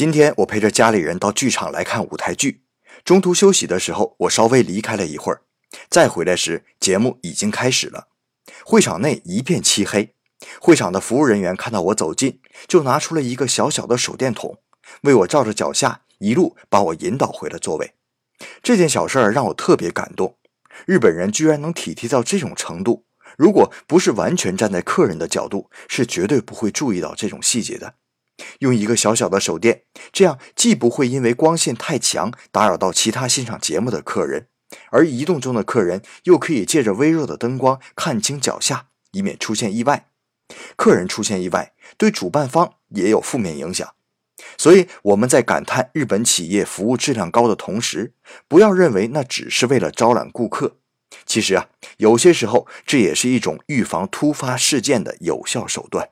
今天我陪着家里人到剧场来看舞台剧，中途休息的时候，我稍微离开了一会儿，再回来时，节目已经开始了。会场内一片漆黑，会场的服务人员看到我走近，就拿出了一个小小的手电筒，为我照着脚下，一路把我引导回了座位。这件小事儿让我特别感动，日本人居然能体贴到这种程度。如果不是完全站在客人的角度，是绝对不会注意到这种细节的。用一个小小的手电，这样既不会因为光线太强打扰到其他欣赏节目的客人，而移动中的客人又可以借着微弱的灯光看清脚下，以免出现意外。客人出现意外，对主办方也有负面影响。所以我们在感叹日本企业服务质量高的同时，不要认为那只是为了招揽顾客。其实啊，有些时候这也是一种预防突发事件的有效手段。